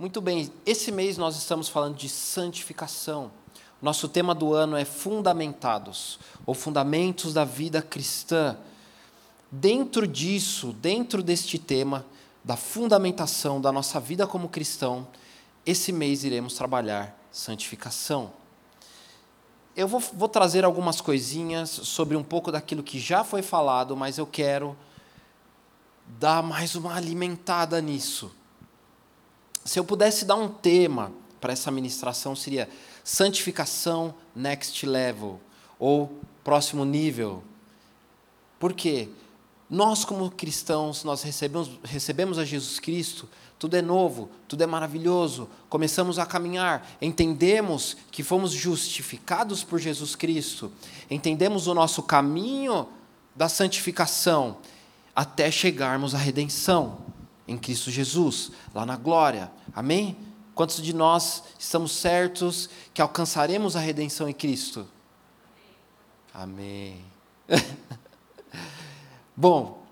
Muito bem, esse mês nós estamos falando de santificação. Nosso tema do ano é Fundamentados, ou Fundamentos da Vida Cristã. Dentro disso, dentro deste tema, da fundamentação da nossa vida como cristão, esse mês iremos trabalhar santificação. Eu vou, vou, trazer algumas coisinhas sobre um pouco daquilo que já foi falado, mas eu quero dar mais uma alimentada nisso. Se eu pudesse dar um tema para essa ministração, seria santificação next level, ou próximo nível. Por quê? Nós, como cristãos, nós recebemos, recebemos a Jesus Cristo tudo é novo, tudo é maravilhoso, começamos a caminhar, entendemos que fomos justificados por Jesus Cristo, entendemos o nosso caminho da santificação até chegarmos à redenção em Cristo Jesus, lá na glória. Amém? Quantos de nós estamos certos que alcançaremos a redenção em Cristo? Amém. Bom,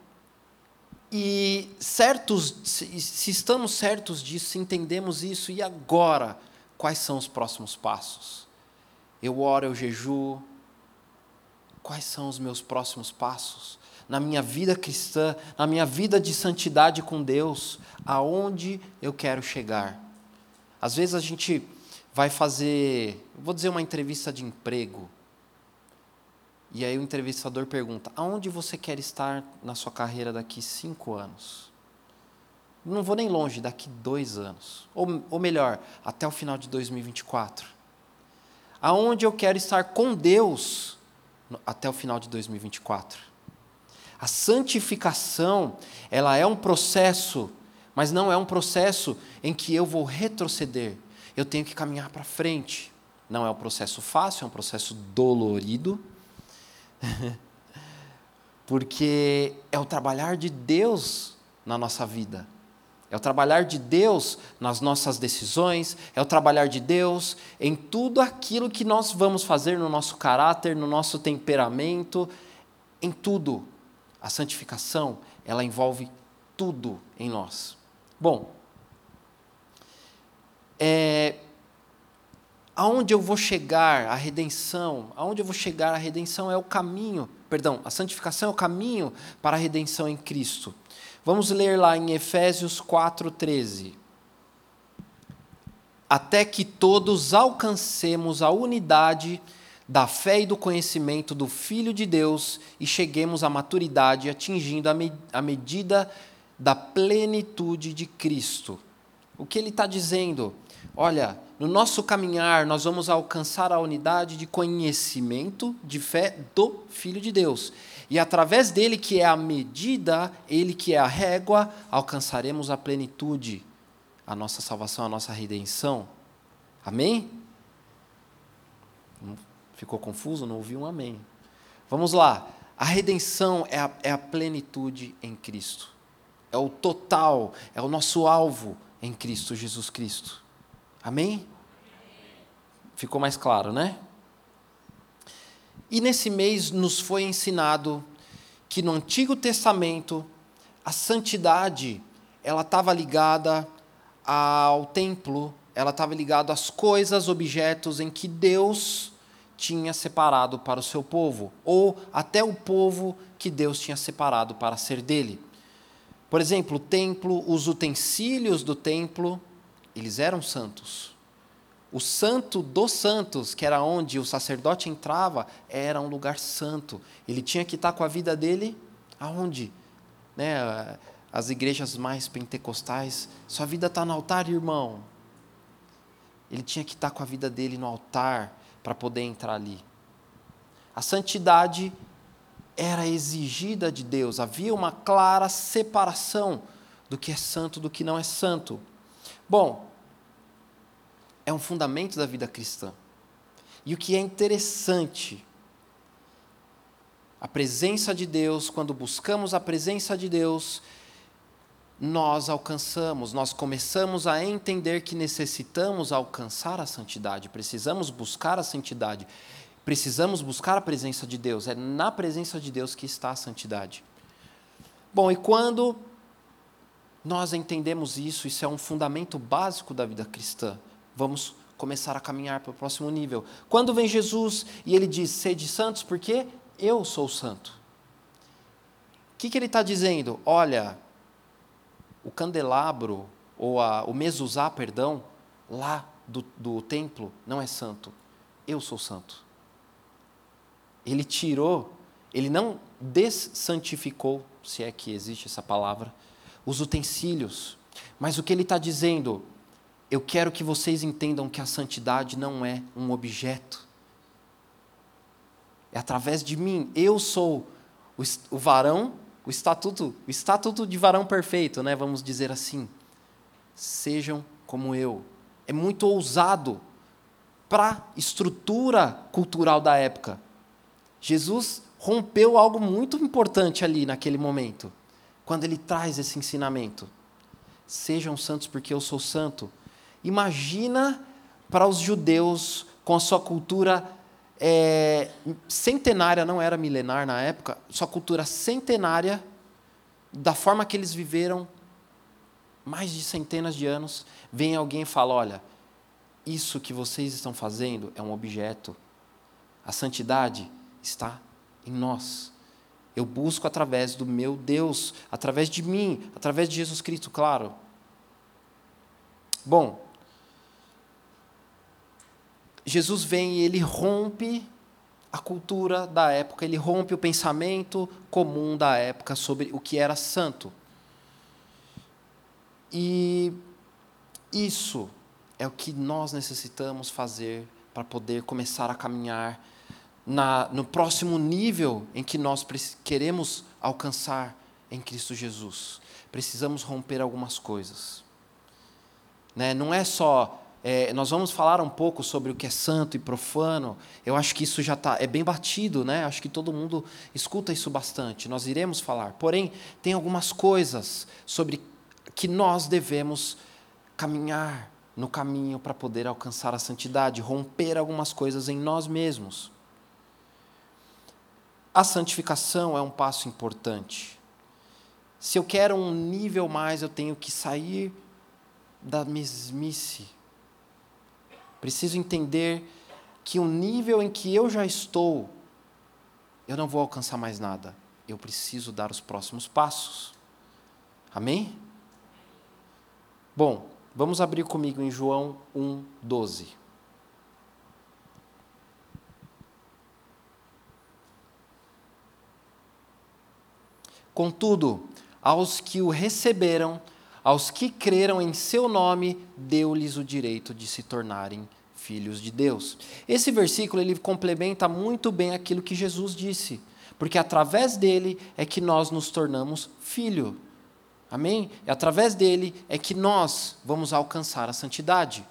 e certos, se estamos certos disso, se entendemos isso, e agora, quais são os próximos passos? Eu oro, eu jejuo. Quais são os meus próximos passos? Na minha vida cristã, na minha vida de santidade com Deus, aonde eu quero chegar? Às vezes a gente vai fazer, vou dizer, uma entrevista de emprego. E aí o entrevistador pergunta: aonde você quer estar na sua carreira daqui cinco anos? Não vou nem longe, daqui dois anos. Ou, ou melhor, até o final de 2024. Aonde eu quero estar com Deus até o final de 2024. A santificação, ela é um processo, mas não é um processo em que eu vou retroceder. Eu tenho que caminhar para frente. Não é um processo fácil, é um processo dolorido Porque é o trabalhar de Deus na nossa vida. É o trabalhar de Deus nas nossas decisões, é o trabalhar de Deus em tudo aquilo que nós vamos fazer no nosso caráter, no nosso temperamento, em tudo. A santificação, ela envolve tudo em nós. Bom, é, aonde eu vou chegar a redenção, aonde eu vou chegar a redenção é o caminho, perdão, a santificação é o caminho para a redenção em Cristo. Vamos ler lá em Efésios 4:13. Até que todos alcancemos a unidade da fé e do conhecimento do Filho de Deus e cheguemos à maturidade, atingindo a, me a medida da plenitude de Cristo. O que ele está dizendo? Olha, no nosso caminhar, nós vamos alcançar a unidade de conhecimento, de fé do Filho de Deus. E através dele, que é a medida, ele que é a régua, alcançaremos a plenitude, a nossa salvação, a nossa redenção. Amém? Ficou confuso? Não ouvi um amém. Vamos lá. A redenção é a, é a plenitude em Cristo. É o total, é o nosso alvo em Cristo, Jesus Cristo. Amém? Ficou mais claro, né? E nesse mês nos foi ensinado que no Antigo Testamento a santidade ela estava ligada ao templo, ela estava ligada às coisas, objetos em que Deus tinha separado para o seu povo, ou até o povo que Deus tinha separado para ser dele. Por exemplo, o templo, os utensílios do templo, eles eram santos. O santo dos santos, que era onde o sacerdote entrava, era um lugar santo. Ele tinha que estar com a vida dele aonde? Né? As igrejas mais pentecostais, sua vida está no altar, irmão. Ele tinha que estar com a vida dele no altar para poder entrar ali. A santidade era exigida de Deus, havia uma clara separação do que é santo do que não é santo. Bom, é um fundamento da vida cristã. E o que é interessante, a presença de Deus, quando buscamos a presença de Deus, nós alcançamos, nós começamos a entender que necessitamos alcançar a santidade, precisamos buscar a santidade, precisamos buscar a presença de Deus, é na presença de Deus que está a santidade. Bom, e quando nós entendemos isso, isso é um fundamento básico da vida cristã, vamos começar a caminhar para o próximo nível. Quando vem Jesus e ele diz: Sede santos, porque eu sou santo. O que, que ele está dizendo? Olha, o candelabro, ou a, o mezuzá, perdão, lá do, do templo não é santo. Eu sou santo. Ele tirou, ele não dessantificou, se é que existe essa palavra, os utensílios. Mas o que ele está dizendo? Eu quero que vocês entendam que a santidade não é um objeto. É através de mim. Eu sou o, o varão o estatuto, o estatuto de varão perfeito, né, vamos dizer assim. Sejam como eu. É muito ousado para a estrutura cultural da época. Jesus rompeu algo muito importante ali naquele momento, quando ele traz esse ensinamento. Sejam santos porque eu sou santo. Imagina para os judeus com a sua cultura é, centenária, não era milenar na época, sua cultura centenária, da forma que eles viveram, mais de centenas de anos, vem alguém e fala: olha, isso que vocês estão fazendo é um objeto, a santidade está em nós. Eu busco através do meu Deus, através de mim, através de Jesus Cristo, claro. Bom, Jesus vem e ele rompe a cultura da época, ele rompe o pensamento comum da época sobre o que era santo. E isso é o que nós necessitamos fazer para poder começar a caminhar na, no próximo nível em que nós queremos alcançar em Cristo Jesus. Precisamos romper algumas coisas. Né? Não é só é, nós vamos falar um pouco sobre o que é santo e profano. Eu acho que isso já tá, é bem batido, né? Acho que todo mundo escuta isso bastante. Nós iremos falar. Porém, tem algumas coisas sobre que nós devemos caminhar no caminho para poder alcançar a santidade, romper algumas coisas em nós mesmos. A santificação é um passo importante. Se eu quero um nível mais, eu tenho que sair da mesmice Preciso entender que o nível em que eu já estou, eu não vou alcançar mais nada. Eu preciso dar os próximos passos. Amém? Bom, vamos abrir comigo em João 1, 12. Contudo, aos que o receberam, aos que creram em seu nome, deu-lhes o direito de se tornarem filhos de Deus. Esse versículo ele complementa muito bem aquilo que Jesus disse, porque através dele é que nós nos tornamos filho. Amém? E através dele é que nós vamos alcançar a santidade.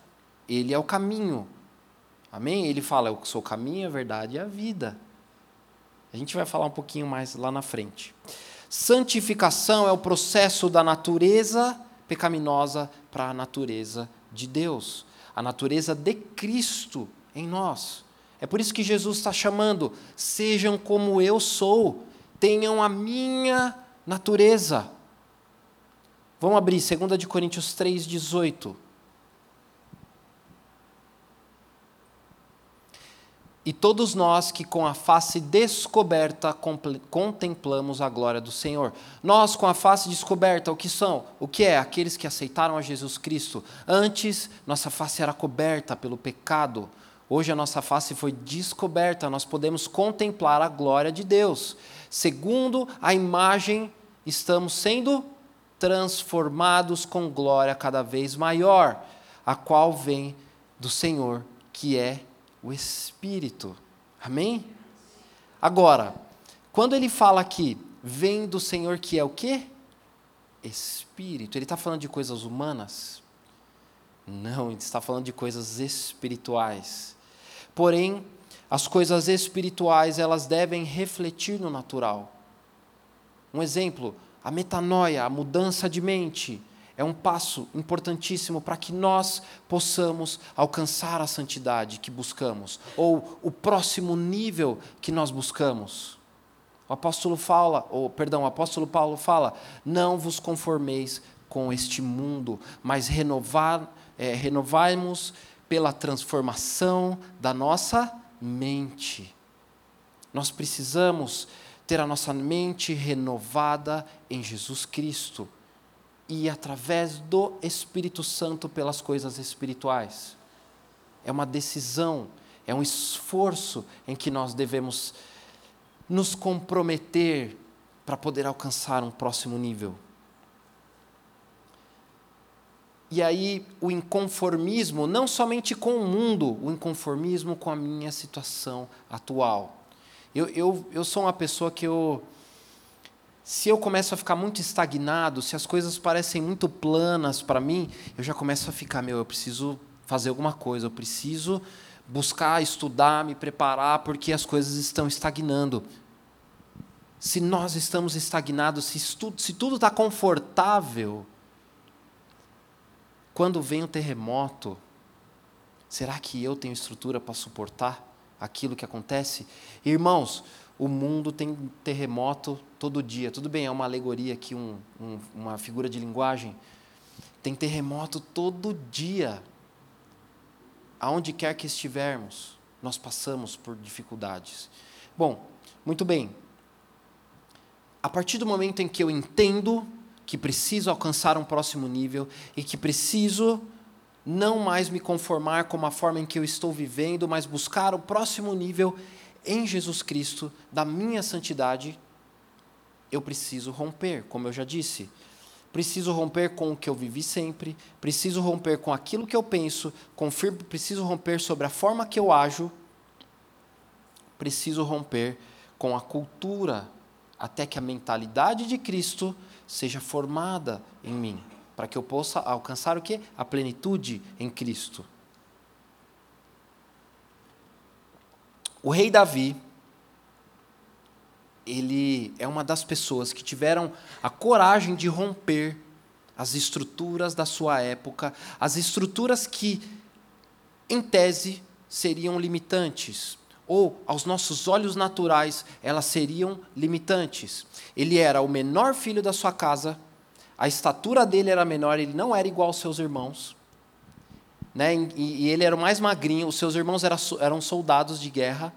Ele é o caminho. Amém? Ele fala: Eu sou o caminho, a verdade e a vida. A gente vai falar um pouquinho mais lá na frente. Santificação é o processo da natureza pecaminosa para a natureza de Deus, a natureza de Cristo em nós. É por isso que Jesus está chamando: sejam como eu sou, tenham a minha natureza. Vamos abrir 2 Coríntios 3,18. E todos nós que com a face descoberta contemplamos a glória do Senhor. Nós com a face descoberta, o que são? O que é? Aqueles que aceitaram a Jesus Cristo. Antes, nossa face era coberta pelo pecado. Hoje a nossa face foi descoberta, nós podemos contemplar a glória de Deus. Segundo a imagem, estamos sendo transformados com glória cada vez maior, a qual vem do Senhor, que é o Espírito. Amém? Agora, quando ele fala aqui, vem do Senhor que é o quê? Espírito. Ele está falando de coisas humanas? Não, ele está falando de coisas espirituais. Porém, as coisas espirituais, elas devem refletir no natural. Um exemplo, a metanoia, a mudança de mente, é um passo importantíssimo para que nós possamos alcançar a santidade que buscamos, ou o próximo nível que nós buscamos. O apóstolo fala, ou perdão, o apóstolo Paulo fala: não vos conformeis com este mundo, mas renovar, é, renovai-nos pela transformação da nossa mente. Nós precisamos ter a nossa mente renovada em Jesus Cristo e através do Espírito Santo pelas coisas espirituais. É uma decisão, é um esforço em que nós devemos nos comprometer para poder alcançar um próximo nível. E aí, o inconformismo, não somente com o mundo, o inconformismo com a minha situação atual. Eu, eu, eu sou uma pessoa que eu se eu começo a ficar muito estagnado, se as coisas parecem muito planas para mim, eu já começo a ficar, meu, eu preciso fazer alguma coisa, eu preciso buscar, estudar, me preparar, porque as coisas estão estagnando. Se nós estamos estagnados, se, tudo, se tudo está confortável, quando vem o terremoto, será que eu tenho estrutura para suportar aquilo que acontece? Irmãos, o mundo tem terremoto todo dia. Tudo bem, é uma alegoria aqui, um, um, uma figura de linguagem. Tem terremoto todo dia. Aonde quer que estivermos, nós passamos por dificuldades. Bom, muito bem. A partir do momento em que eu entendo que preciso alcançar um próximo nível e que preciso não mais me conformar com a forma em que eu estou vivendo, mas buscar o próximo nível, em Jesus Cristo, da minha santidade, eu preciso romper, como eu já disse. Preciso romper com o que eu vivi sempre, preciso romper com aquilo que eu penso, confirmo, preciso romper sobre a forma que eu ajo, preciso romper com a cultura, até que a mentalidade de Cristo seja formada em mim, para que eu possa alcançar o que? A plenitude em Cristo. O rei Davi, ele é uma das pessoas que tiveram a coragem de romper as estruturas da sua época, as estruturas que, em tese, seriam limitantes, ou aos nossos olhos naturais, elas seriam limitantes. Ele era o menor filho da sua casa, a estatura dele era menor, ele não era igual aos seus irmãos né? E, e ele era o mais magrinho, os seus irmãos eram, eram soldados de guerra.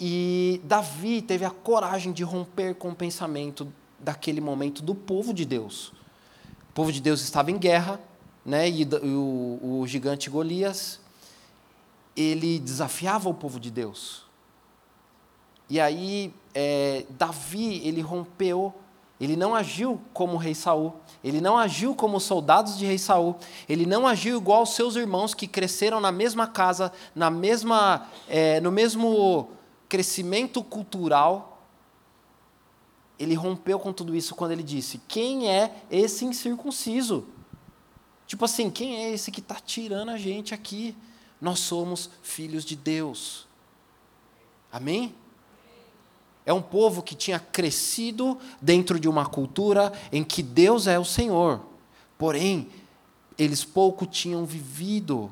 E Davi teve a coragem de romper com o pensamento daquele momento do povo de Deus. O povo de Deus estava em guerra, né? E o, o gigante Golias, ele desafiava o povo de Deus. E aí é, Davi ele rompeu ele não agiu como o rei Saul, ele não agiu como os soldados de rei Saul, ele não agiu igual aos seus irmãos que cresceram na mesma casa, na mesma, é, no mesmo crescimento cultural. Ele rompeu com tudo isso quando ele disse: Quem é esse incircunciso? Tipo assim, quem é esse que está tirando a gente aqui? Nós somos filhos de Deus. Amém? É um povo que tinha crescido dentro de uma cultura em que Deus é o Senhor. Porém, eles pouco tinham vivido.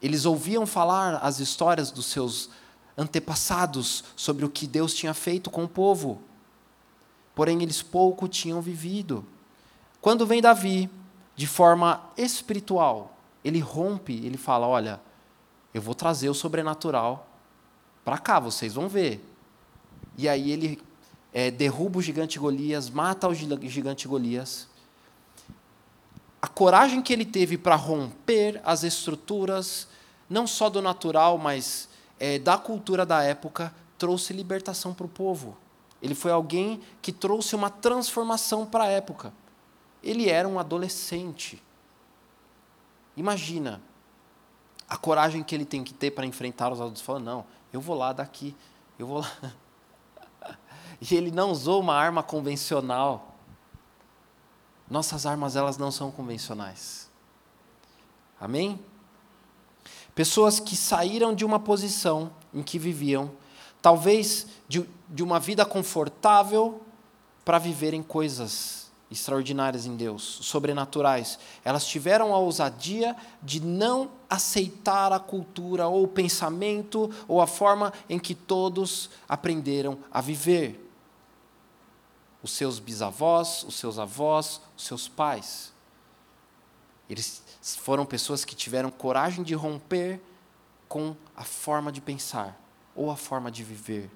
Eles ouviam falar as histórias dos seus antepassados sobre o que Deus tinha feito com o povo. Porém, eles pouco tinham vivido. Quando vem Davi, de forma espiritual, ele rompe, ele fala: Olha, eu vou trazer o sobrenatural para cá, vocês vão ver e aí ele é, derruba o gigante Golias, mata o gigante Golias. A coragem que ele teve para romper as estruturas, não só do natural, mas é, da cultura da época, trouxe libertação para o povo. Ele foi alguém que trouxe uma transformação para a época. Ele era um adolescente. Imagina a coragem que ele tem que ter para enfrentar os adultos. Falando, não, eu vou lá daqui, eu vou lá. E ele não usou uma arma convencional. Nossas armas, elas não são convencionais. Amém? Pessoas que saíram de uma posição em que viviam, talvez de, de uma vida confortável, para viverem coisas extraordinárias em Deus, sobrenaturais. Elas tiveram a ousadia de não aceitar a cultura ou o pensamento ou a forma em que todos aprenderam a viver. Os seus bisavós, os seus avós, os seus pais. Eles foram pessoas que tiveram coragem de romper com a forma de pensar ou a forma de viver.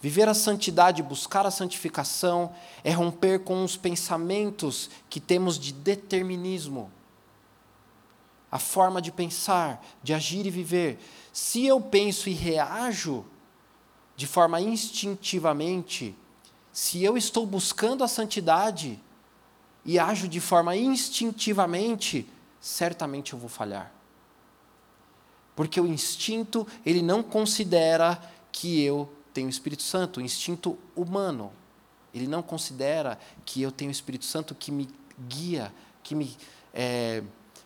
Viver a santidade, buscar a santificação, é romper com os pensamentos que temos de determinismo. A forma de pensar, de agir e viver. Se eu penso e reajo de forma instintivamente, se eu estou buscando a santidade e ajo de forma instintivamente, certamente eu vou falhar. Porque o instinto, ele não considera que eu tenho o Espírito Santo, o instinto humano. Ele não considera que eu tenho o Espírito Santo que me guia, que me é,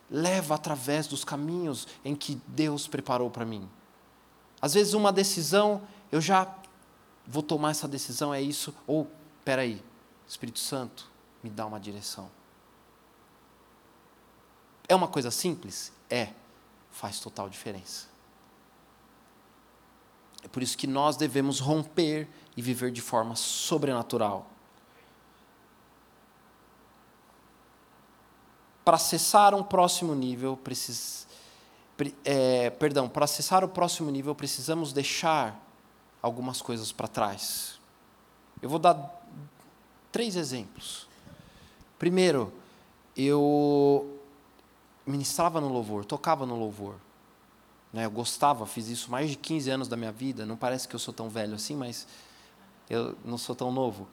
leva através dos caminhos em que Deus preparou para mim. Às vezes, uma decisão, eu já vou tomar essa decisão, é isso, ou, aí, Espírito Santo, me dá uma direção. É uma coisa simples? É, faz total diferença. É por isso que nós devemos romper e viver de forma sobrenatural. Para acessar um próximo nível, precis, é, perdão, para acessar o próximo nível, precisamos deixar algumas coisas para trás. Eu vou dar três exemplos. Primeiro, eu ministrava no louvor, tocava no louvor. Né? Eu gostava, fiz isso mais de 15 anos da minha vida. Não parece que eu sou tão velho assim, mas eu não sou tão novo.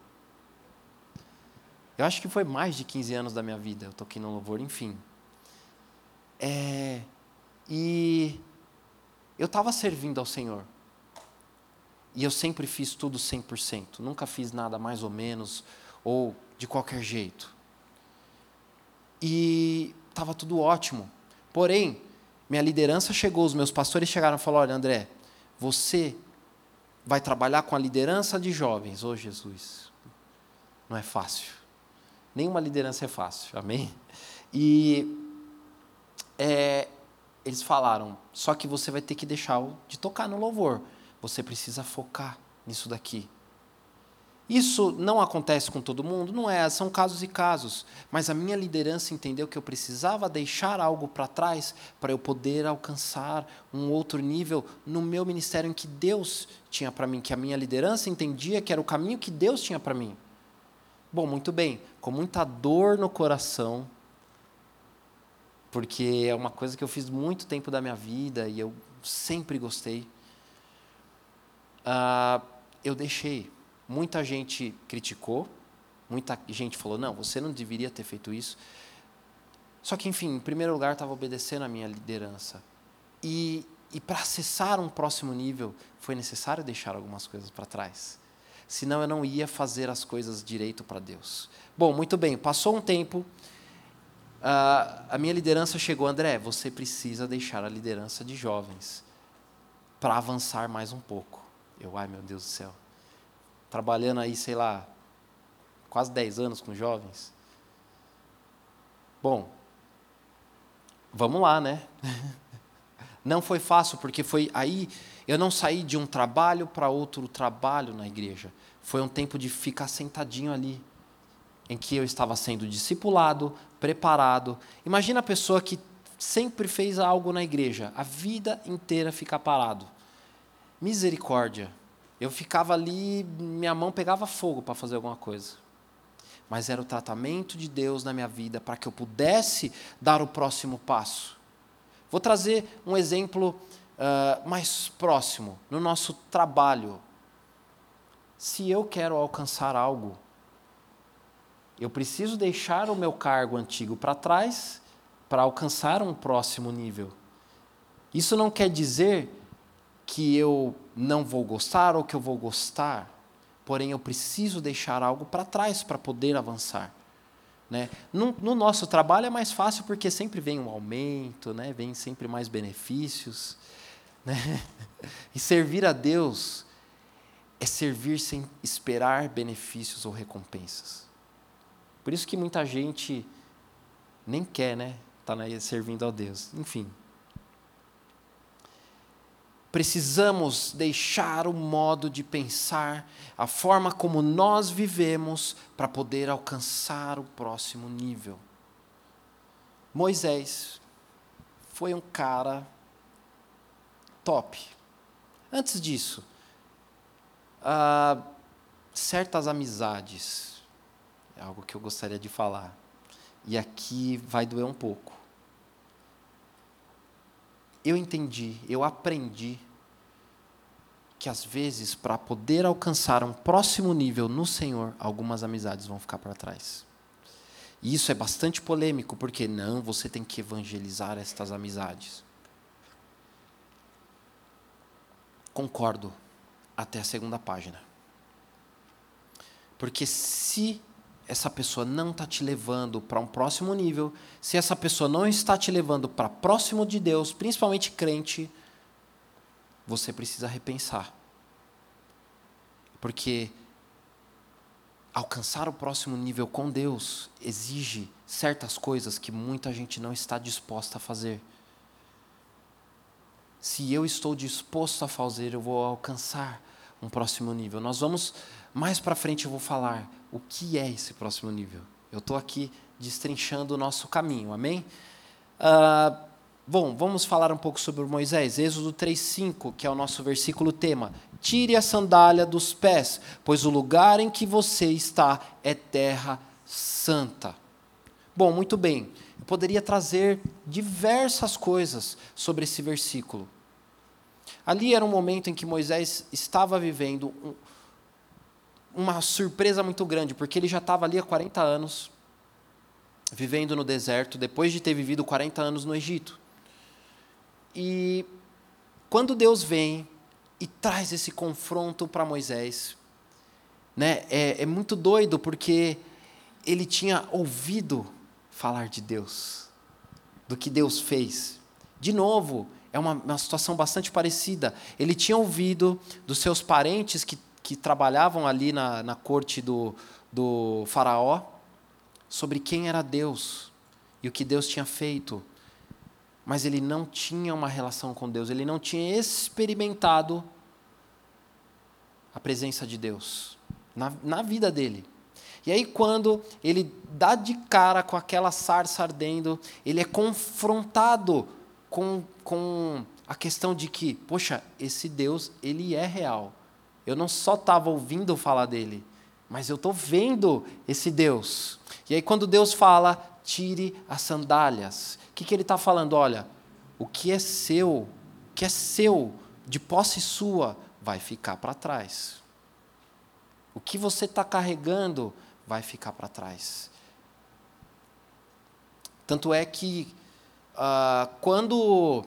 Eu acho que foi mais de 15 anos da minha vida. Eu toquei no louvor, enfim. É, e eu estava servindo ao Senhor. E eu sempre fiz tudo 100%. Nunca fiz nada mais ou menos, ou de qualquer jeito. E estava tudo ótimo. Porém, minha liderança chegou, os meus pastores chegaram e falaram: olha, André, você vai trabalhar com a liderança de jovens. Ô oh, Jesus, não é fácil. Nenhuma liderança é fácil, amém? E é, eles falaram: só que você vai ter que deixar de tocar no louvor. Você precisa focar nisso daqui. Isso não acontece com todo mundo? Não é, são casos e casos. Mas a minha liderança entendeu que eu precisava deixar algo para trás para eu poder alcançar um outro nível no meu ministério em que Deus tinha para mim, que a minha liderança entendia que era o caminho que Deus tinha para mim. Bom, muito bem, com muita dor no coração, porque é uma coisa que eu fiz muito tempo da minha vida e eu sempre gostei. Uh, eu deixei Muita gente criticou, muita gente falou: não, você não deveria ter feito isso. Só que, enfim, em primeiro lugar, estava obedecendo a minha liderança. E, e para acessar um próximo nível, foi necessário deixar algumas coisas para trás. Senão eu não ia fazer as coisas direito para Deus. Bom, muito bem, passou um tempo, uh, a minha liderança chegou, André, você precisa deixar a liderança de jovens para avançar mais um pouco. Eu, ai meu Deus do céu trabalhando aí, sei lá, quase 10 anos com jovens. Bom, vamos lá, né? Não foi fácil, porque foi aí, eu não saí de um trabalho para outro trabalho na igreja. Foi um tempo de ficar sentadinho ali, em que eu estava sendo discipulado, preparado. Imagina a pessoa que sempre fez algo na igreja, a vida inteira ficar parado. Misericórdia. Eu ficava ali, minha mão pegava fogo para fazer alguma coisa. Mas era o tratamento de Deus na minha vida para que eu pudesse dar o próximo passo. Vou trazer um exemplo uh, mais próximo, no nosso trabalho. Se eu quero alcançar algo, eu preciso deixar o meu cargo antigo para trás para alcançar um próximo nível. Isso não quer dizer que eu não vou gostar ou que eu vou gostar, porém eu preciso deixar algo para trás para poder avançar. Né? No, no, nosso trabalho é mais fácil porque sempre vem um aumento, né? vem sempre mais benefícios. Né? E servir a Deus é servir sem esperar benefícios ou recompensas. Por isso que muita gente nem quer, né? Tá servindo a Deus. Enfim. Precisamos deixar o modo de pensar, a forma como nós vivemos, para poder alcançar o próximo nível. Moisés foi um cara top. Antes disso, uh, certas amizades, é algo que eu gostaria de falar, e aqui vai doer um pouco eu entendi, eu aprendi que às vezes, para poder alcançar um próximo nível no Senhor, algumas amizades vão ficar para trás. E isso é bastante polêmico, porque não, você tem que evangelizar estas amizades. Concordo até a segunda página. Porque se essa pessoa não está te levando para um próximo nível, se essa pessoa não está te levando para próximo de Deus, principalmente crente, você precisa repensar. Porque alcançar o próximo nível com Deus exige certas coisas que muita gente não está disposta a fazer. Se eu estou disposto a fazer, eu vou alcançar um próximo nível. Nós vamos mais para frente eu vou falar o que é esse próximo nível. Eu estou aqui destrinchando o nosso caminho, amém? Uh, bom, vamos falar um pouco sobre Moisés. Êxodo 3,5, que é o nosso versículo tema. Tire a sandália dos pés, pois o lugar em que você está é terra santa. Bom, muito bem. Eu poderia trazer diversas coisas sobre esse versículo. Ali era um momento em que Moisés estava vivendo uma surpresa muito grande, porque ele já estava ali há 40 anos, vivendo no deserto, depois de ter vivido 40 anos no Egito. E quando Deus vem e traz esse confronto para Moisés, né, é, é muito doido, porque ele tinha ouvido falar de Deus, do que Deus fez. De novo, é uma, uma situação bastante parecida. Ele tinha ouvido dos seus parentes que que trabalhavam ali na, na corte do, do Faraó sobre quem era Deus e o que Deus tinha feito. Mas ele não tinha uma relação com Deus, ele não tinha experimentado a presença de Deus na, na vida dele. E aí, quando ele dá de cara com aquela sarça ardendo, ele é confrontado com, com a questão de que, poxa, esse Deus, ele é real. Eu não só estava ouvindo falar dele, mas eu estou vendo esse Deus. E aí, quando Deus fala, tire as sandálias, o que, que ele está falando? Olha, o que é seu, o que é seu, de posse sua, vai ficar para trás. O que você está carregando vai ficar para trás. Tanto é que, uh, quando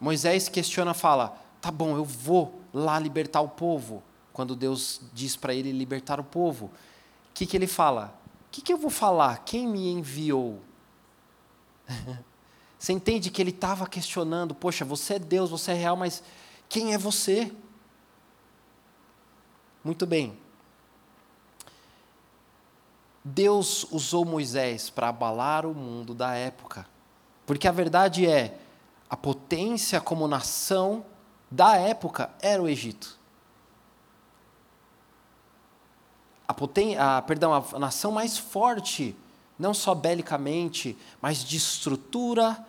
Moisés questiona, fala: tá bom, eu vou lá libertar o povo. Quando Deus diz para ele libertar o povo, o que, que ele fala? O que, que eu vou falar? Quem me enviou? você entende que ele estava questionando: poxa, você é Deus, você é real, mas quem é você? Muito bem. Deus usou Moisés para abalar o mundo da época. Porque a verdade é, a potência como nação da época era o Egito. A, poten a, perdão, a nação mais forte, não só belicamente, mas de estrutura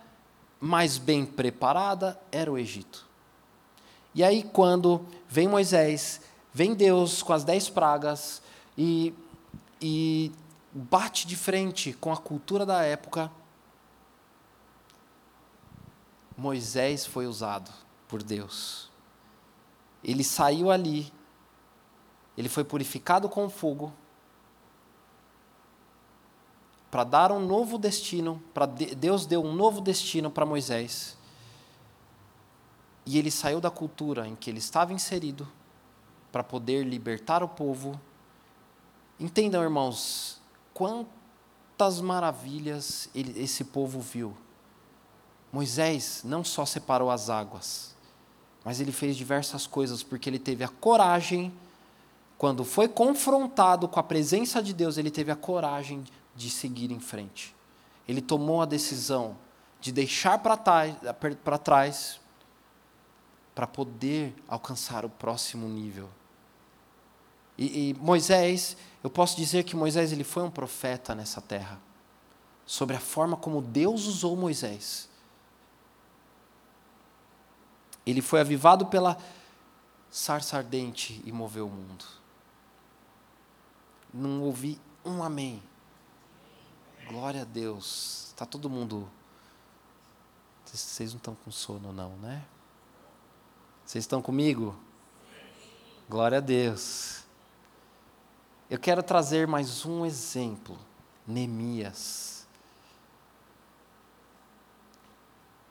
mais bem preparada, era o Egito. E aí, quando vem Moisés, vem Deus com as dez pragas e, e bate de frente com a cultura da época, Moisés foi usado por Deus. Ele saiu ali, ele foi purificado com fogo para dar um novo destino, para Deus deu um novo destino para Moisés. E ele saiu da cultura em que ele estava inserido para poder libertar o povo. Entendam, irmãos, quantas maravilhas ele, esse povo viu. Moisés não só separou as águas, mas ele fez diversas coisas porque ele teve a coragem, quando foi confrontado com a presença de Deus, ele teve a coragem de seguir em frente. Ele tomou a decisão de deixar para trás para poder alcançar o próximo nível. E, e, Moisés, eu posso dizer que Moisés ele foi um profeta nessa terra, sobre a forma como Deus usou Moisés. Ele foi avivado pela sarça ardente e moveu o mundo. Não ouvi um amém. Glória a Deus. Está todo mundo. Vocês não estão com sono, não, né? Vocês estão comigo? Glória a Deus. Eu quero trazer mais um exemplo. Neemias.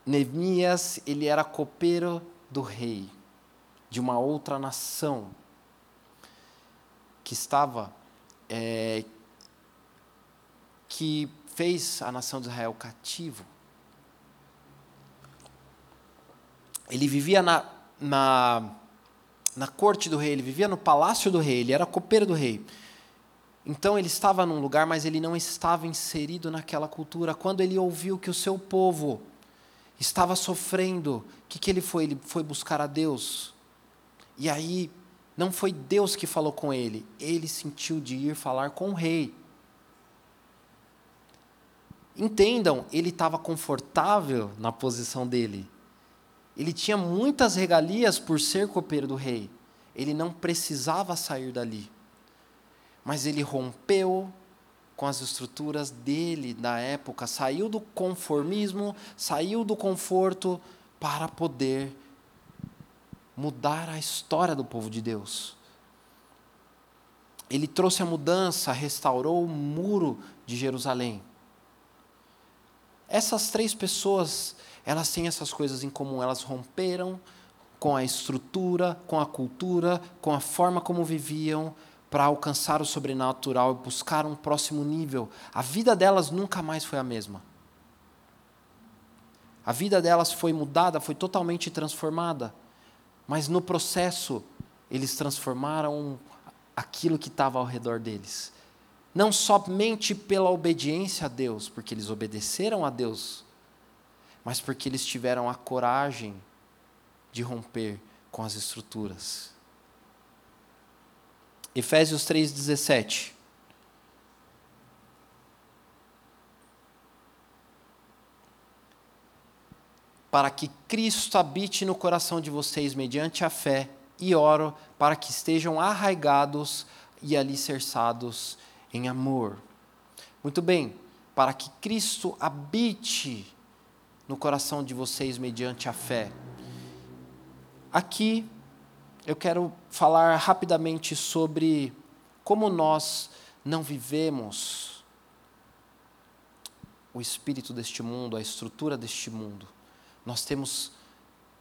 Neemias, ele era copeiro do rei, de uma outra nação, que estava, é, que fez a nação de Israel cativo. Ele vivia na, na, na corte do rei, ele vivia no palácio do rei, ele era copeiro do rei. Então ele estava num lugar, mas ele não estava inserido naquela cultura. Quando ele ouviu que o seu povo estava sofrendo, o que, que ele foi? Ele foi buscar a Deus. E aí, não foi Deus que falou com ele, ele sentiu de ir falar com o rei. Entendam, ele estava confortável na posição dele. Ele tinha muitas regalias por ser copeiro do rei. Ele não precisava sair dali. Mas ele rompeu com as estruturas dele da época, saiu do conformismo, saiu do conforto para poder mudar a história do povo de Deus. Ele trouxe a mudança, restaurou o muro de Jerusalém. Essas três pessoas elas têm essas coisas em comum. Elas romperam com a estrutura, com a cultura, com a forma como viviam para alcançar o sobrenatural e buscar um próximo nível. A vida delas nunca mais foi a mesma. A vida delas foi mudada, foi totalmente transformada. Mas no processo, eles transformaram aquilo que estava ao redor deles. Não somente pela obediência a Deus, porque eles obedeceram a Deus, mas porque eles tiveram a coragem de romper com as estruturas. Efésios 3,17. Para que Cristo habite no coração de vocês mediante a fé, e oro para que estejam arraigados e alicerçados em amor. Muito bem, para que Cristo habite no coração de vocês mediante a fé. Aqui eu quero falar rapidamente sobre como nós não vivemos o espírito deste mundo, a estrutura deste mundo. Nós temos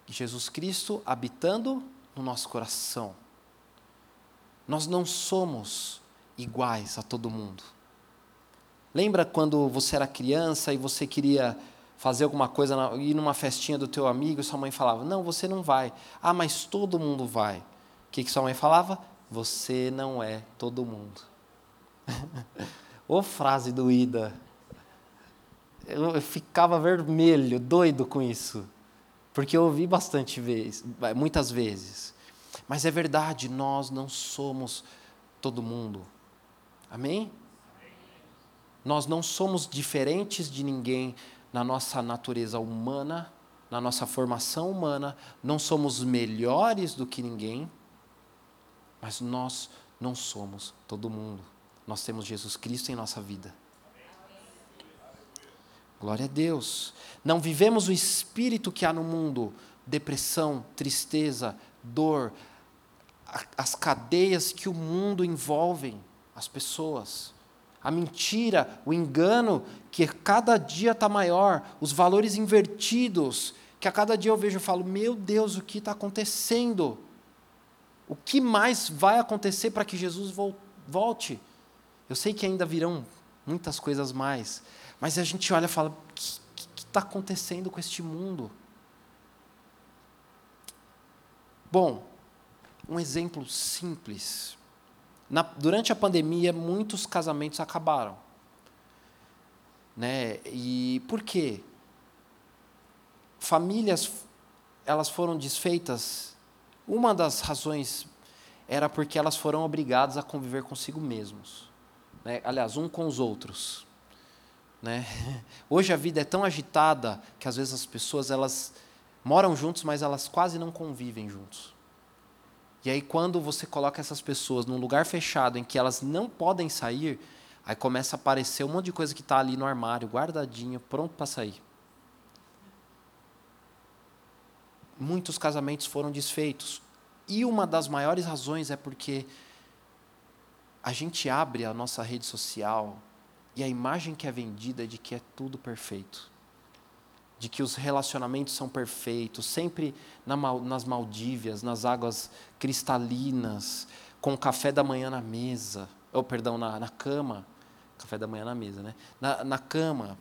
Jesus Cristo habitando no nosso coração. Nós não somos iguais a todo mundo. Lembra quando você era criança e você queria fazer alguma coisa, ir numa festinha do teu amigo, sua mãe falava: Não, você não vai. Ah, mas todo mundo vai. O que, que sua mãe falava? Você não é todo mundo. Ô frase doída. Eu ficava vermelho, doido com isso. Porque eu ouvi bastante vezes, muitas vezes. Mas é verdade, nós não somos todo mundo. Amém? Nós não somos diferentes de ninguém, na nossa natureza humana, na nossa formação humana, não somos melhores do que ninguém, mas nós não somos todo mundo. Nós temos Jesus Cristo em nossa vida. Glória a Deus. Não vivemos o espírito que há no mundo, depressão, tristeza, dor, as cadeias que o mundo envolvem as pessoas a mentira, o engano, que cada dia está maior, os valores invertidos, que a cada dia eu vejo e falo: meu Deus, o que está acontecendo? O que mais vai acontecer para que Jesus volte? Eu sei que ainda virão muitas coisas mais. Mas a gente olha e fala: o que está acontecendo com este mundo? Bom, um exemplo simples. Na, durante a pandemia, muitos casamentos acabaram. Né? E por quê? Famílias elas foram desfeitas. Uma das razões era porque elas foram obrigadas a conviver consigo mesmos. Né? Aliás, um com os outros. Né? Hoje a vida é tão agitada que às vezes as pessoas elas moram juntos, mas elas quase não convivem juntos. E aí quando você coloca essas pessoas num lugar fechado em que elas não podem sair, aí começa a aparecer um monte de coisa que está ali no armário, guardadinho, pronto para sair. Muitos casamentos foram desfeitos. E uma das maiores razões é porque a gente abre a nossa rede social e a imagem que é vendida é de que é tudo perfeito. De que os relacionamentos são perfeitos, sempre na, nas Maldívias, nas águas cristalinas, com café da manhã na mesa, ou perdão, na, na cama, café da manhã na mesa, né? Na, na cama,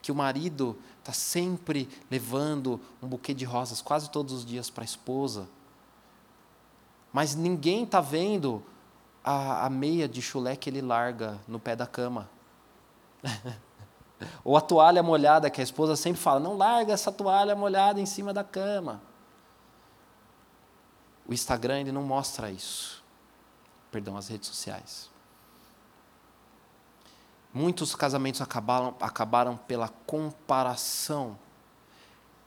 que o marido está sempre levando um buquê de rosas quase todos os dias para a esposa, mas ninguém está vendo a, a meia de chulé que ele larga no pé da cama. Ou a toalha molhada que a esposa sempre fala: não larga essa toalha molhada em cima da cama. O Instagram ele não mostra isso. Perdão, as redes sociais. Muitos casamentos acabaram, acabaram pela comparação.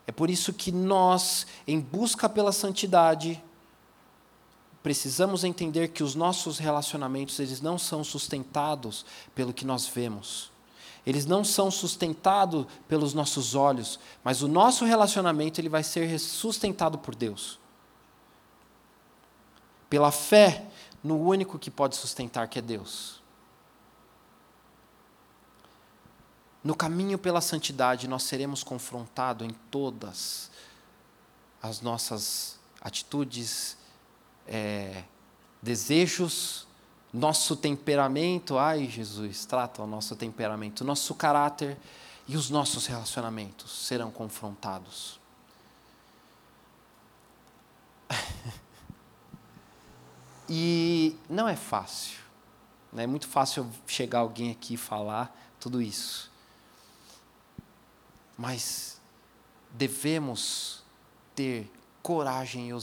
É por isso que nós, em busca pela santidade, precisamos entender que os nossos relacionamentos eles não são sustentados pelo que nós vemos. Eles não são sustentados pelos nossos olhos, mas o nosso relacionamento ele vai ser sustentado por Deus. Pela fé no único que pode sustentar, que é Deus. No caminho pela santidade, nós seremos confrontados em todas as nossas atitudes, é, desejos, nosso temperamento. Ai, Jesus, trata o nosso temperamento, nosso caráter e os nossos relacionamentos serão confrontados. e não é fácil. Né? É muito fácil chegar alguém aqui e falar tudo isso. Mas devemos ter coragem e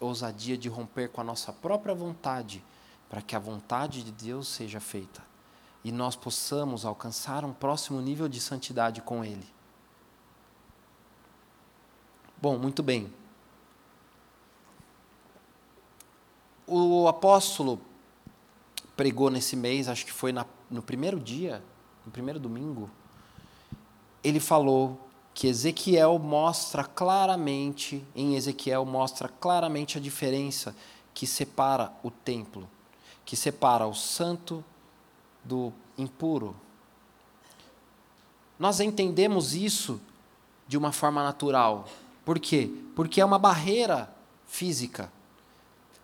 ousadia de romper com a nossa própria vontade, para que a vontade de Deus seja feita e nós possamos alcançar um próximo nível de santidade com Ele. Bom, muito bem. O apóstolo pregou nesse mês, acho que foi na, no primeiro dia, no primeiro domingo, ele falou que Ezequiel mostra claramente, em Ezequiel mostra claramente a diferença que separa o templo, que separa o santo do impuro. Nós entendemos isso de uma forma natural. Por quê? Porque é uma barreira física.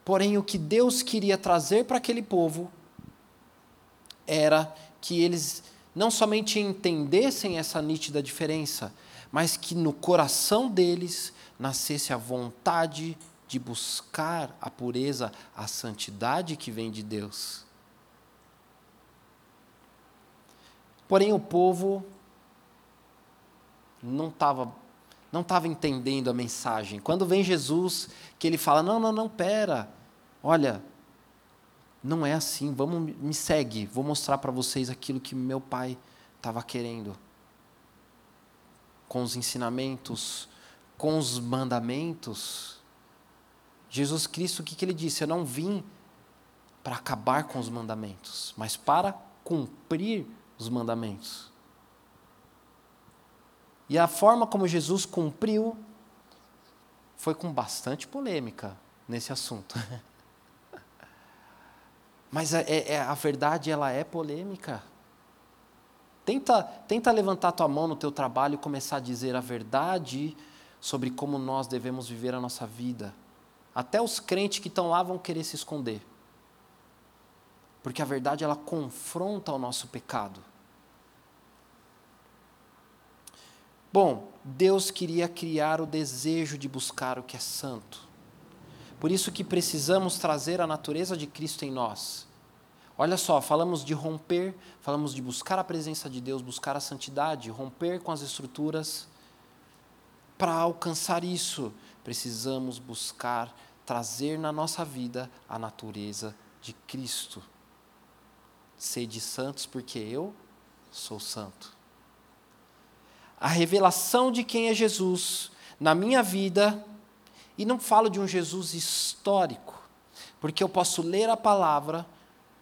Porém, o que Deus queria trazer para aquele povo era que eles não somente entendessem essa nítida diferença, mas que no coração deles nascesse a vontade de buscar a pureza, a santidade que vem de Deus. Porém, o povo não estava não estava entendendo a mensagem. Quando vem Jesus, que ele fala: "Não, não, não, pera. Olha, não é assim. Vamos me segue, vou mostrar para vocês aquilo que meu pai estava querendo." com os ensinamentos, com os mandamentos. Jesus Cristo, o que, que ele disse? Eu não vim para acabar com os mandamentos, mas para cumprir os mandamentos. E a forma como Jesus cumpriu foi com bastante polêmica nesse assunto. Mas é, é, a verdade ela é polêmica. Tenta, tenta levantar tua mão no teu trabalho e começar a dizer a verdade sobre como nós devemos viver a nossa vida até os crentes que estão lá vão querer se esconder. Porque a verdade ela confronta o nosso pecado. Bom, Deus queria criar o desejo de buscar o que é santo. Por isso que precisamos trazer a natureza de Cristo em nós. Olha só, falamos de romper, falamos de buscar a presença de Deus, buscar a santidade, romper com as estruturas. Para alcançar isso, precisamos buscar trazer na nossa vida a natureza de Cristo. Sede santos, porque eu sou santo. A revelação de quem é Jesus na minha vida, e não falo de um Jesus histórico, porque eu posso ler a palavra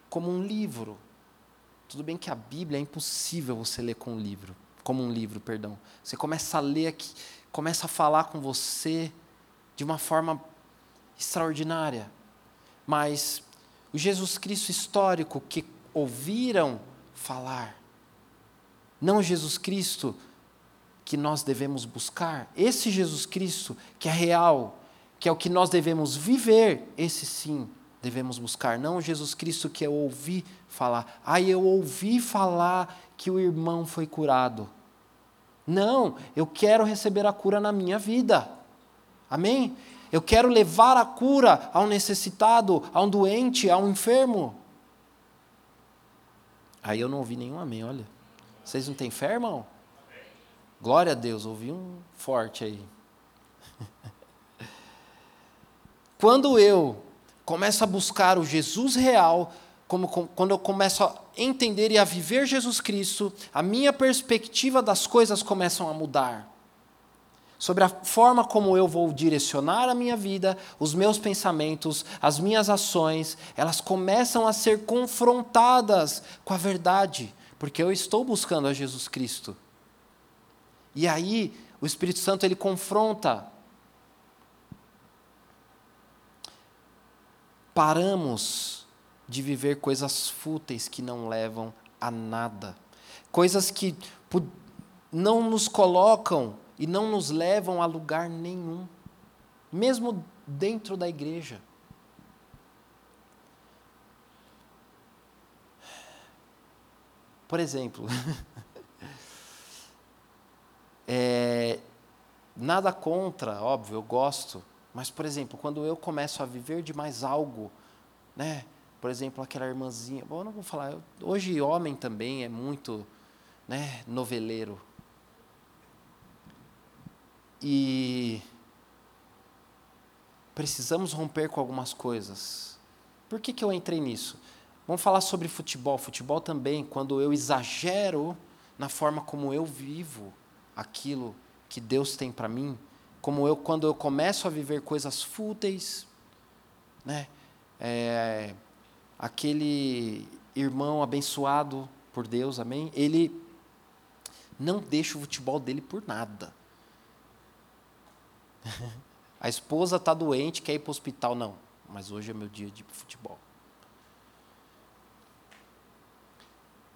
como um livro. Tudo bem que a Bíblia é impossível você ler com um livro, como um livro, perdão. Você começa a ler aqui, começa a falar com você de uma forma extraordinária. Mas o Jesus Cristo histórico que ouviram falar. Não Jesus Cristo que nós devemos buscar, esse Jesus Cristo que é real, que é o que nós devemos viver, esse sim devemos buscar, não Jesus Cristo que eu ouvi falar. Ah, eu ouvi falar que o irmão foi curado. Não, eu quero receber a cura na minha vida. Amém? Eu quero levar a cura ao necessitado, a um doente, a um enfermo. Aí eu não ouvi nenhum amém, olha. Vocês não têm fé, irmão? Glória a Deus, ouvi um forte aí. Quando eu começo a buscar o Jesus real, como, quando eu começo a entender e a viver Jesus Cristo, a minha perspectiva das coisas começam a mudar. Sobre a forma como eu vou direcionar a minha vida, os meus pensamentos, as minhas ações, elas começam a ser confrontadas com a verdade, porque eu estou buscando a Jesus Cristo. E aí, o Espírito Santo ele confronta. Paramos de viver coisas fúteis que não levam a nada. Coisas que não nos colocam e não nos levam a lugar nenhum, mesmo dentro da igreja. Por exemplo, é, nada contra, óbvio, eu gosto, mas, por exemplo, quando eu começo a viver de mais algo, né? Por exemplo, aquela irmãzinha, bom, eu não vou falar, hoje homem também é muito né, noveleiro. E precisamos romper com algumas coisas. Por que, que eu entrei nisso? Vamos falar sobre futebol. Futebol também, quando eu exagero na forma como eu vivo aquilo que Deus tem para mim, como eu quando eu começo a viver coisas fúteis, né? É, aquele irmão abençoado por Deus, amém? Ele não deixa o futebol dele por nada. A esposa está doente, quer ir para o hospital. Não, mas hoje é meu dia de futebol.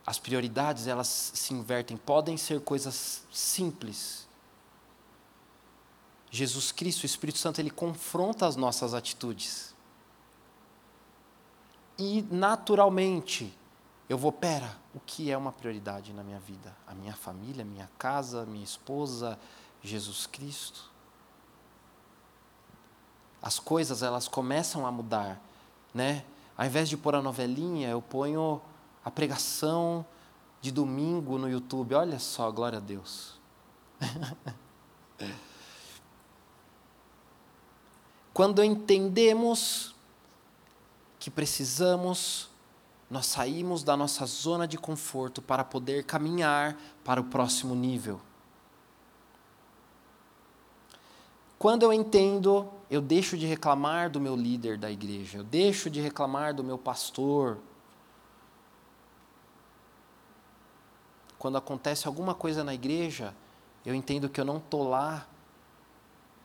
As prioridades, elas se invertem. Podem ser coisas simples. Jesus Cristo, o Espírito Santo, ele confronta as nossas atitudes. E, naturalmente, eu vou, pera, o que é uma prioridade na minha vida? A minha família, a minha casa, minha esposa, Jesus Cristo? As coisas elas começam a mudar, né? Ao invés de pôr a novelinha, eu ponho a pregação de domingo no YouTube. Olha só, glória a Deus. Quando entendemos que precisamos, nós saímos da nossa zona de conforto para poder caminhar para o próximo nível. Quando eu entendo, eu deixo de reclamar do meu líder da igreja, eu deixo de reclamar do meu pastor. Quando acontece alguma coisa na igreja, eu entendo que eu não estou lá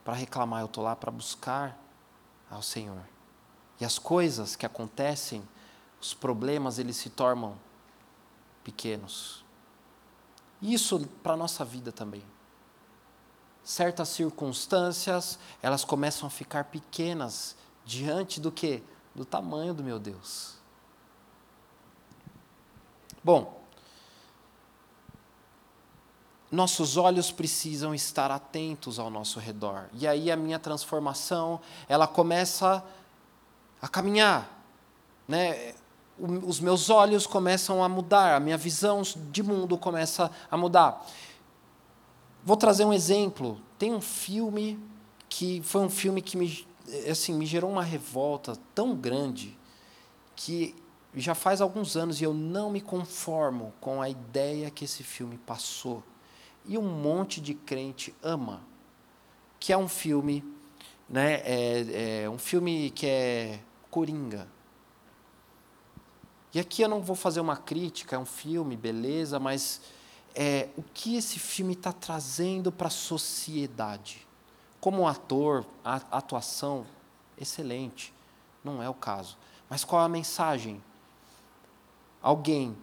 para reclamar, eu estou lá para buscar ao Senhor. E as coisas que acontecem, os problemas, eles se tornam pequenos. Isso para a nossa vida também certas circunstâncias, elas começam a ficar pequenas diante do que? Do tamanho do meu Deus. Bom, nossos olhos precisam estar atentos ao nosso redor. E aí a minha transformação, ela começa a caminhar, né? Os meus olhos começam a mudar, a minha visão de mundo começa a mudar. Vou trazer um exemplo. Tem um filme que foi um filme que me, assim, me gerou uma revolta tão grande que já faz alguns anos e eu não me conformo com a ideia que esse filme passou e um monte de crente ama, que é um filme, né, é, é um filme que é Coringa. E aqui eu não vou fazer uma crítica, é um filme, beleza, mas é, o que esse filme está trazendo para a sociedade? Como ator, a atuação, excelente, não é o caso. Mas qual a mensagem? Alguém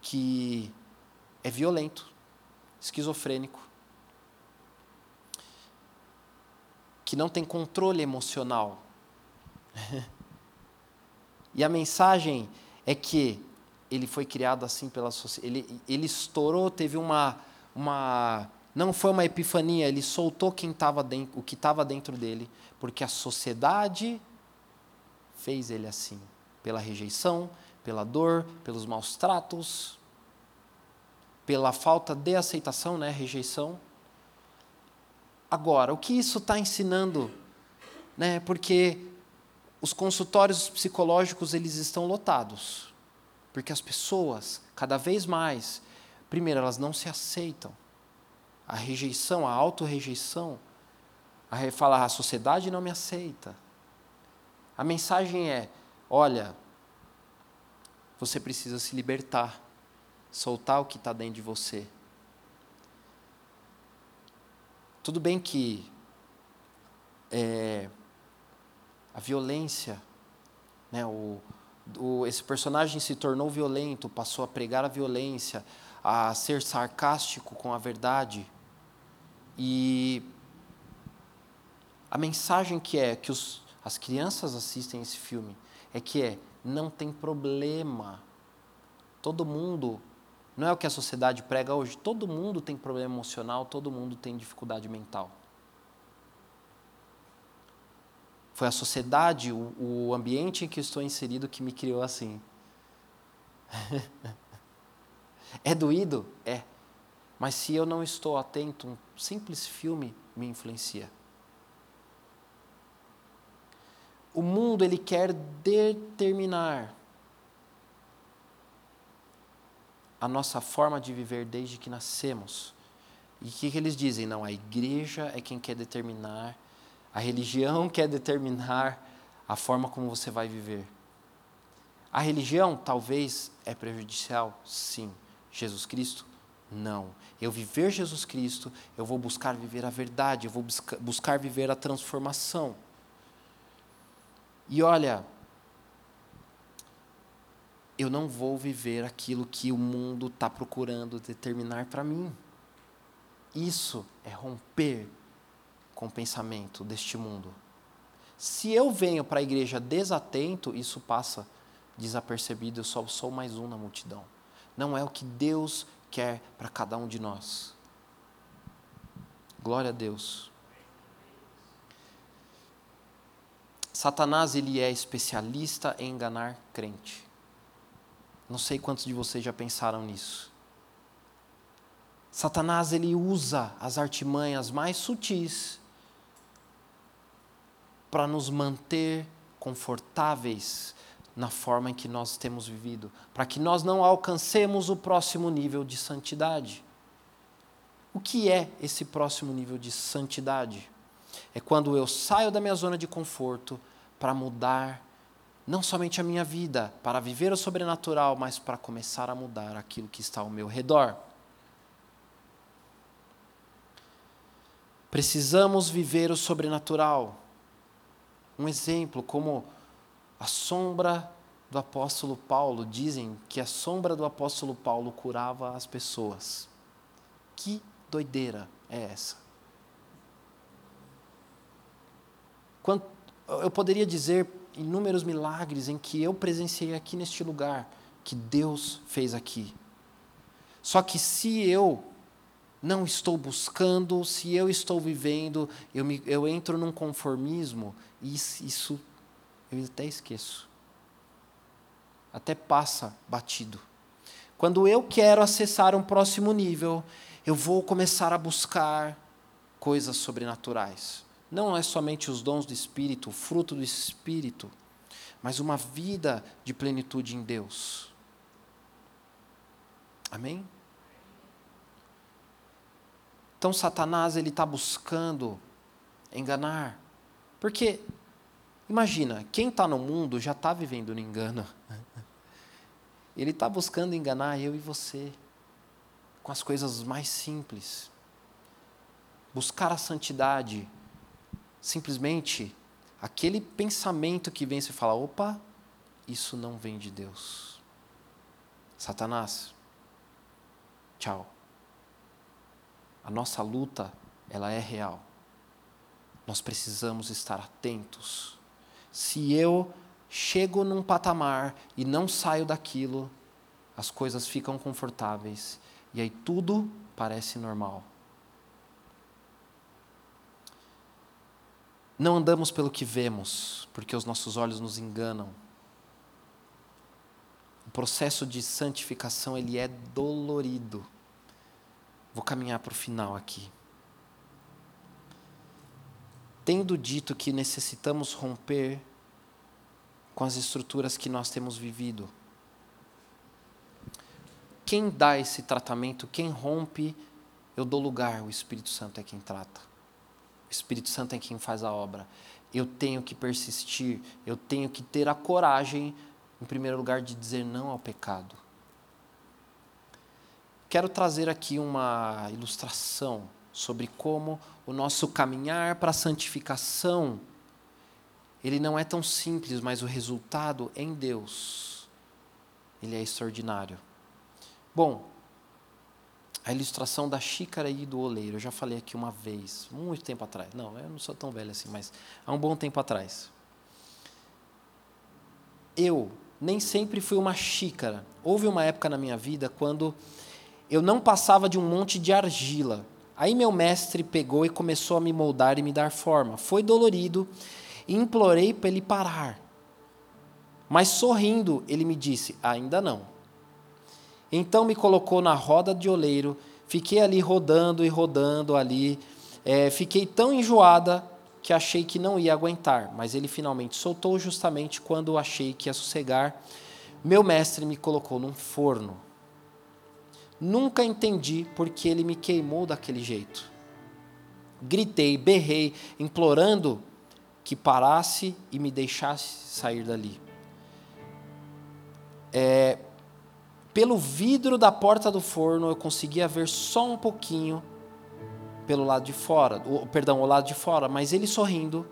que é violento, esquizofrênico, que não tem controle emocional. e a mensagem é que ele foi criado assim pela sociedade. Ele, ele estourou, teve uma, uma. Não foi uma epifania, ele soltou quem tava dentro, o que estava dentro dele, porque a sociedade fez ele assim pela rejeição, pela dor, pelos maus tratos, pela falta de aceitação, né, rejeição. Agora, o que isso está ensinando? Né, porque os consultórios psicológicos eles estão lotados, porque as pessoas cada vez mais, primeiro elas não se aceitam, a rejeição, a autorrejeição, a falar a sociedade não me aceita. A mensagem é, olha, você precisa se libertar soltar o que está dentro de você. Tudo bem que é, a violência, né, o, o, esse personagem se tornou violento, passou a pregar a violência, a ser sarcástico com a verdade. E a mensagem que é que os, as crianças assistem esse filme é que é não tem problema. Todo mundo não é o que a sociedade prega hoje. Todo mundo tem problema emocional, todo mundo tem dificuldade mental. Foi a sociedade, o, o ambiente em que estou inserido que me criou assim. é doído? É. Mas se eu não estou atento, um simples filme me influencia. O mundo ele quer determinar a nossa forma de viver desde que nascemos. E o que, que eles dizem? Não, a igreja é quem quer determinar, a religião quer determinar a forma como você vai viver. A religião talvez é prejudicial? Sim. Jesus Cristo? Não. Eu viver Jesus Cristo, eu vou buscar viver a verdade, eu vou buscar, buscar viver a transformação. E olha, eu não vou viver aquilo que o mundo está procurando determinar para mim. Isso é romper com o pensamento deste mundo. Se eu venho para a igreja desatento, isso passa desapercebido, eu só sou mais um na multidão. Não é o que Deus quer para cada um de nós. Glória a Deus. Satanás ele é especialista em enganar crente. Não sei quantos de vocês já pensaram nisso. Satanás ele usa as artimanhas mais sutis para nos manter confortáveis na forma em que nós temos vivido, para que nós não alcancemos o próximo nível de santidade. O que é esse próximo nível de santidade? É quando eu saio da minha zona de conforto para mudar não somente a minha vida, para viver o sobrenatural, mas para começar a mudar aquilo que está ao meu redor. Precisamos viver o sobrenatural. Um exemplo, como a sombra do apóstolo Paulo, dizem que a sombra do apóstolo Paulo curava as pessoas. Que doideira é essa? Eu poderia dizer inúmeros milagres em que eu presenciei aqui neste lugar, que Deus fez aqui. Só que se eu não estou buscando, se eu estou vivendo, eu, me, eu entro num conformismo e isso eu até esqueço. Até passa batido. Quando eu quero acessar um próximo nível, eu vou começar a buscar coisas sobrenaturais. Não é somente os dons do Espírito, o fruto do Espírito, mas uma vida de plenitude em Deus. Amém? Então Satanás ele está buscando enganar, porque imagina quem está no mundo já está vivendo no engano. Ele está buscando enganar eu e você com as coisas mais simples. Buscar a santidade, simplesmente aquele pensamento que vem e fala: opa, isso não vem de Deus. Satanás, tchau. A nossa luta, ela é real. Nós precisamos estar atentos. Se eu chego num patamar e não saio daquilo, as coisas ficam confortáveis e aí tudo parece normal. Não andamos pelo que vemos, porque os nossos olhos nos enganam. O processo de santificação ele é dolorido. Vou caminhar para o final aqui. Tendo dito que necessitamos romper com as estruturas que nós temos vivido, quem dá esse tratamento, quem rompe, eu dou lugar, o Espírito Santo é quem trata. O Espírito Santo é quem faz a obra. Eu tenho que persistir, eu tenho que ter a coragem, em primeiro lugar, de dizer não ao pecado. Quero trazer aqui uma ilustração sobre como o nosso caminhar para a santificação ele não é tão simples, mas o resultado em Deus ele é extraordinário. Bom, a ilustração da xícara e do oleiro, eu já falei aqui uma vez, muito tempo atrás. Não, eu não sou tão velho assim, mas há um bom tempo atrás. Eu nem sempre fui uma xícara. Houve uma época na minha vida quando eu não passava de um monte de argila. Aí meu mestre pegou e começou a me moldar e me dar forma. Foi dolorido e implorei para ele parar. Mas sorrindo, ele me disse: Ainda não. Então me colocou na roda de oleiro, fiquei ali rodando e rodando ali. É, fiquei tão enjoada que achei que não ia aguentar, mas ele finalmente soltou justamente quando achei que ia sossegar. Meu mestre me colocou num forno. Nunca entendi por que ele me queimou daquele jeito. Gritei, berrei, implorando que parasse e me deixasse sair dali. É, pelo vidro da porta do forno eu conseguia ver só um pouquinho pelo lado de fora, o, perdão, o lado de fora, mas ele sorrindo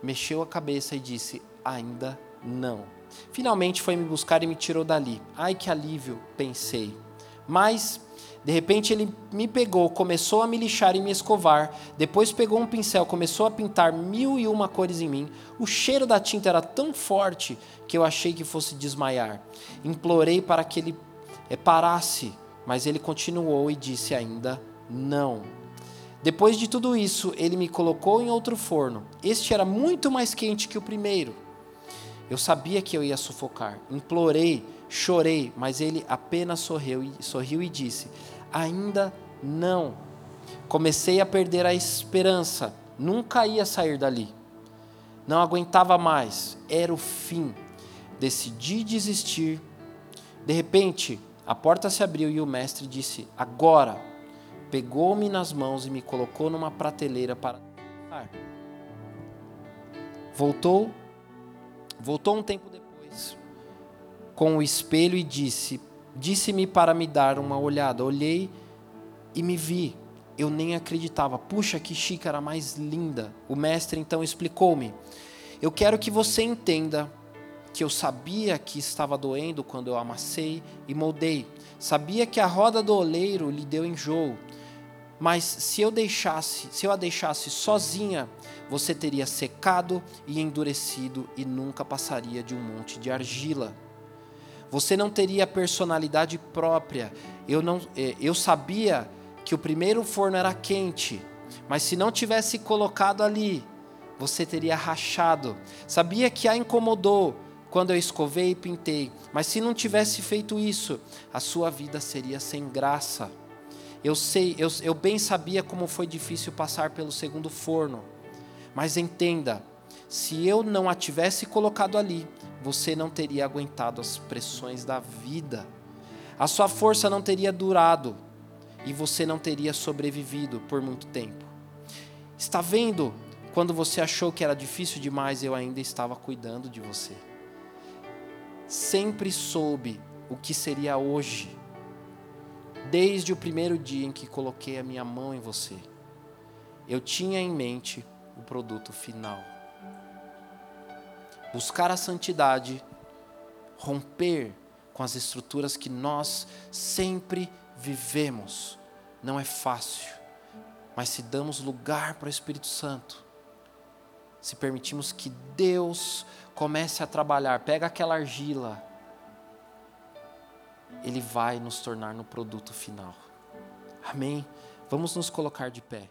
mexeu a cabeça e disse: "Ainda não". Finalmente foi me buscar e me tirou dali. Ai que alívio, pensei. Mas de repente ele me pegou, começou a me lixar e me escovar. Depois pegou um pincel, começou a pintar mil e uma cores em mim. O cheiro da tinta era tão forte que eu achei que fosse desmaiar. Implorei para que ele eh, parasse, mas ele continuou e disse ainda não. Depois de tudo isso, ele me colocou em outro forno. Este era muito mais quente que o primeiro. Eu sabia que eu ia sufocar. Implorei, chorei, mas ele apenas sorriu e, sorriu e disse: ainda não. Comecei a perder a esperança, nunca ia sair dali. Não aguentava mais, era o fim. Decidi desistir. De repente, a porta se abriu e o mestre disse: Agora. Pegou-me nas mãos e me colocou numa prateleira para. Voltou, voltou um tempo depois, com o espelho e disse: Disse-me para me dar uma olhada. Olhei e me vi. Eu nem acreditava. Puxa, que xícara mais linda. O mestre então explicou-me: Eu quero que você entenda que eu sabia que estava doendo quando eu amassei e moldei. Sabia que a roda do oleiro lhe deu enjoo. Mas se eu deixasse, se eu a deixasse sozinha, você teria secado e endurecido e nunca passaria de um monte de argila. Você não teria personalidade própria. Eu, não, é, eu sabia que o primeiro forno era quente, mas se não tivesse colocado ali, você teria rachado. Sabia que a incomodou quando eu escovei e pintei, mas se não tivesse feito isso, a sua vida seria sem graça. Eu sei, eu, eu bem sabia como foi difícil passar pelo segundo forno, mas entenda, se eu não a tivesse colocado ali, você não teria aguentado as pressões da vida. A sua força não teria durado e você não teria sobrevivido por muito tempo. Está vendo? Quando você achou que era difícil demais, eu ainda estava cuidando de você. Sempre soube o que seria hoje, desde o primeiro dia em que coloquei a minha mão em você. Eu tinha em mente o produto final buscar a santidade, romper com as estruturas que nós sempre vivemos. Não é fácil, mas se damos lugar para o Espírito Santo, se permitimos que Deus comece a trabalhar, pega aquela argila, Ele vai nos tornar no produto final. Amém? Vamos nos colocar de pé.